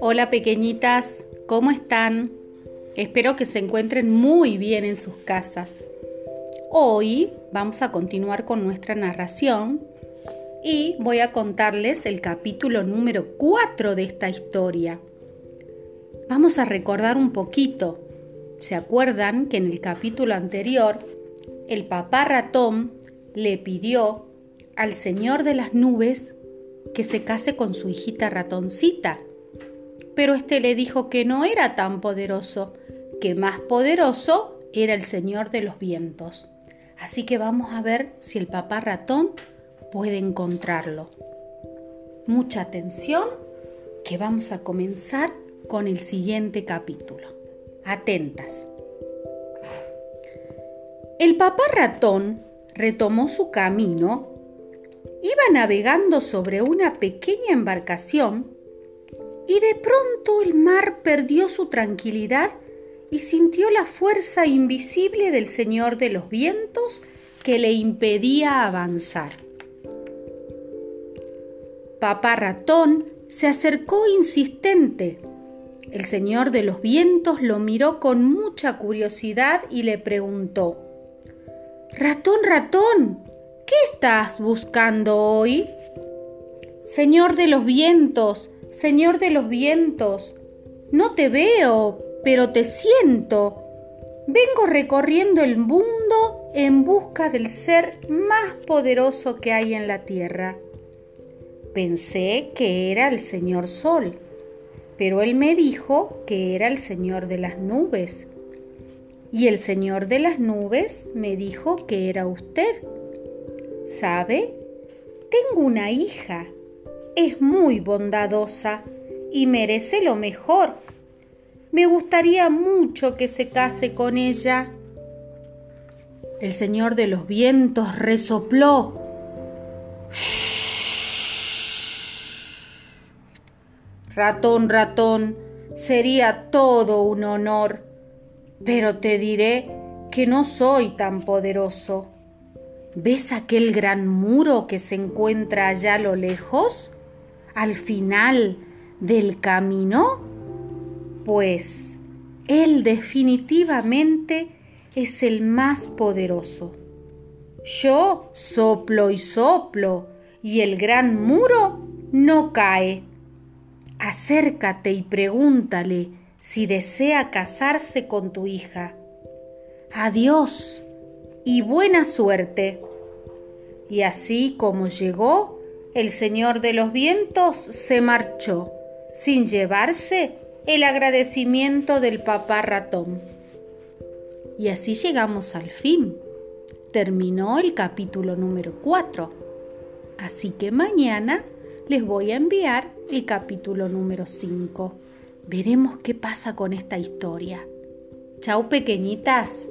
Hola pequeñitas, ¿cómo están? Espero que se encuentren muy bien en sus casas. Hoy vamos a continuar con nuestra narración y voy a contarles el capítulo número 4 de esta historia. Vamos a recordar un poquito. ¿Se acuerdan que en el capítulo anterior el papá ratón le pidió al señor de las nubes que se case con su hijita ratoncita? pero éste le dijo que no era tan poderoso, que más poderoso era el Señor de los vientos. Así que vamos a ver si el papá ratón puede encontrarlo. Mucha atención, que vamos a comenzar con el siguiente capítulo. Atentas. El papá ratón retomó su camino, iba navegando sobre una pequeña embarcación y de pronto el mar perdió su tranquilidad y sintió la fuerza invisible del Señor de los vientos que le impedía avanzar. Papá ratón se acercó insistente. El Señor de los vientos lo miró con mucha curiosidad y le preguntó, Ratón, ratón, ¿qué estás buscando hoy? Señor de los vientos, Señor de los vientos, no te veo, pero te siento. Vengo recorriendo el mundo en busca del ser más poderoso que hay en la tierra. Pensé que era el Señor Sol, pero él me dijo que era el Señor de las nubes. Y el Señor de las nubes me dijo que era usted. ¿Sabe? Tengo una hija es muy bondadosa y merece lo mejor. Me gustaría mucho que se case con ella. El señor de los vientos resopló. Ratón, ratón, sería todo un honor, pero te diré que no soy tan poderoso. ¿Ves aquel gran muro que se encuentra allá a lo lejos? al final del camino? Pues Él definitivamente es el más poderoso. Yo soplo y soplo y el gran muro no cae. Acércate y pregúntale si desea casarse con tu hija. Adiós y buena suerte. Y así como llegó, el señor de los vientos se marchó sin llevarse el agradecimiento del papá ratón. Y así llegamos al fin. Terminó el capítulo número 4. Así que mañana les voy a enviar el capítulo número 5. Veremos qué pasa con esta historia. Chao pequeñitas.